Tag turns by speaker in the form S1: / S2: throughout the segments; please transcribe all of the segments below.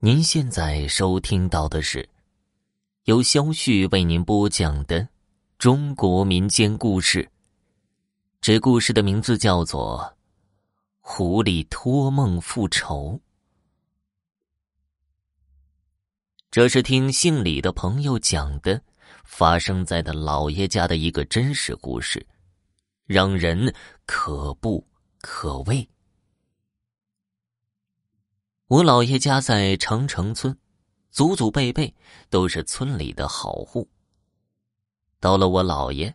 S1: 您现在收听到的是由肖旭为您播讲的中国民间故事。这故事的名字叫做《狐狸托梦复仇》。这是听姓李的朋友讲的，发生在的老爷家的一个真实故事，让人可怖可畏。我姥爷家在长城村，祖祖辈辈都是村里的好户。到了我姥爷，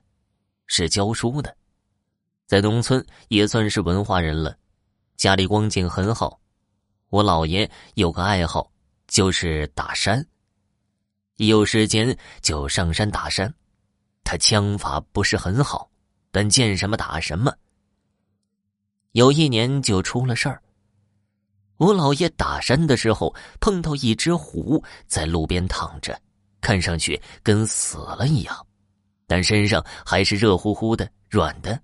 S1: 是教书的，在农村也算是文化人了，家里光景很好。我姥爷有个爱好，就是打山，一有时间就上山打山。他枪法不是很好，但见什么打什么。有一年就出了事儿。我姥爷打山的时候碰到一只狐在路边躺着，看上去跟死了一样，但身上还是热乎乎的、软的。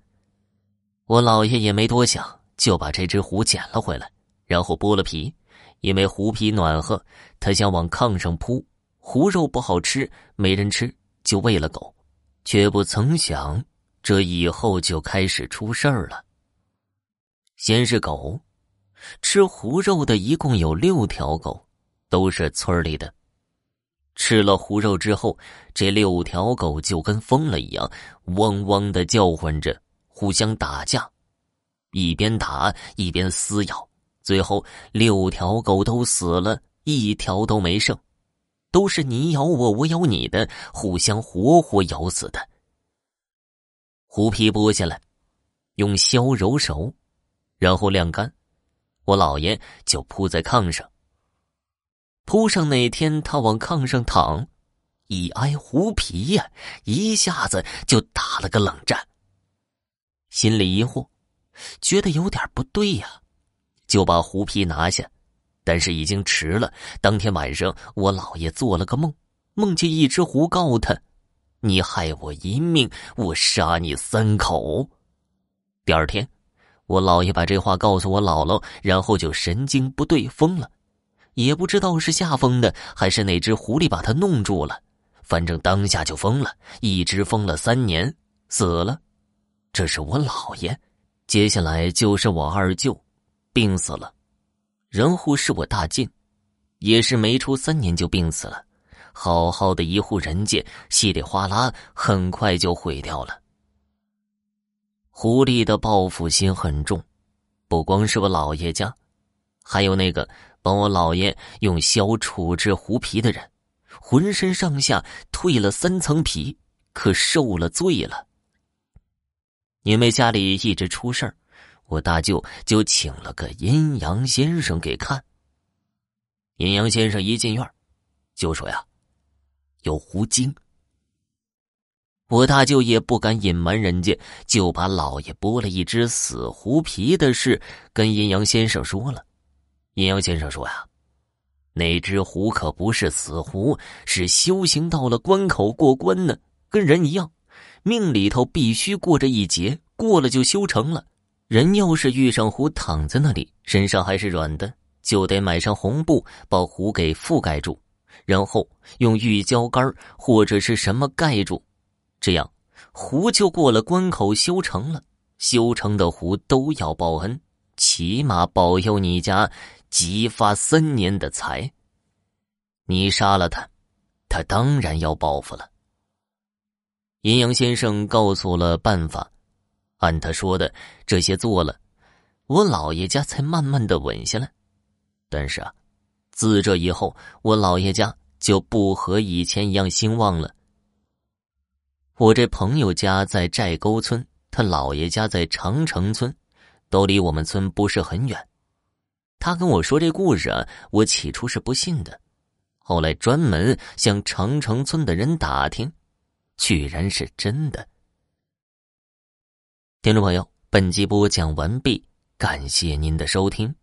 S1: 我姥爷也没多想，就把这只狐捡了回来，然后剥了皮，因为狐皮暖和，他想往炕上铺。狐肉不好吃，没人吃，就喂了狗，却不曾想，这以后就开始出事儿了。先是狗。吃狐肉的一共有六条狗，都是村里的。吃了狐肉之后，这六条狗就跟疯了一样，汪汪的叫唤着，互相打架，一边打一边撕咬，最后六条狗都死了，一条都没剩，都是你咬我，我咬你的，互相活活咬死的。狐皮剥下来，用箫揉熟，然后晾干。我姥爷就铺在炕上。铺上那天，他往炕上躺，一挨狐皮呀，一下子就打了个冷战。心里疑惑，觉得有点不对呀，就把狐皮拿下，但是已经迟了。当天晚上，我姥爷做了个梦，梦见一只狐告他：“你害我一命，我杀你三口。”第二天。我姥爷把这话告诉我姥姥，然后就神经不对，疯了，也不知道是吓疯的，还是哪只狐狸把他弄住了，反正当下就疯了，一直疯了三年，死了。这是我姥爷，接下来就是我二舅，病死了，然后是我大晋，也是没出三年就病死了，好好的一户人家，稀里哗啦，很快就毁掉了。狐狸的报复心很重，不光是我姥爷家，还有那个帮我姥爷用箫处置狐皮的人，浑身上下蜕了三层皮，可受了罪了。因为家里一直出事儿，我大舅就请了个阴阳先生给看。阴阳先生一进院，就说呀：“有狐精。”我大舅也不敢隐瞒人家，就把老爷剥了一只死狐皮的事跟阴阳先生说了。阴阳先生说呀：“那只狐可不是死狐，是修行到了关口过关呢，跟人一样，命里头必须过这一劫，过了就修成了。人要是遇上狐躺在那里，身上还是软的，就得买上红布把狐给覆盖住，然后用玉胶干或者是什么盖住。”这样，狐就过了关口，修成了。修成的狐都要报恩，起码保佑你家急发三年的财。你杀了他，他当然要报复了。阴阳先生告诉了办法，按他说的这些做了，我姥爷家才慢慢的稳下来。但是啊，自这以后，我姥爷家就不和以前一样兴旺了。我这朋友家在寨沟村，他姥爷家在长城村，都离我们村不是很远。他跟我说这故事啊，我起初是不信的，后来专门向长城村的人打听，居然是真的。听众朋友，本集播讲完毕，感谢您的收听。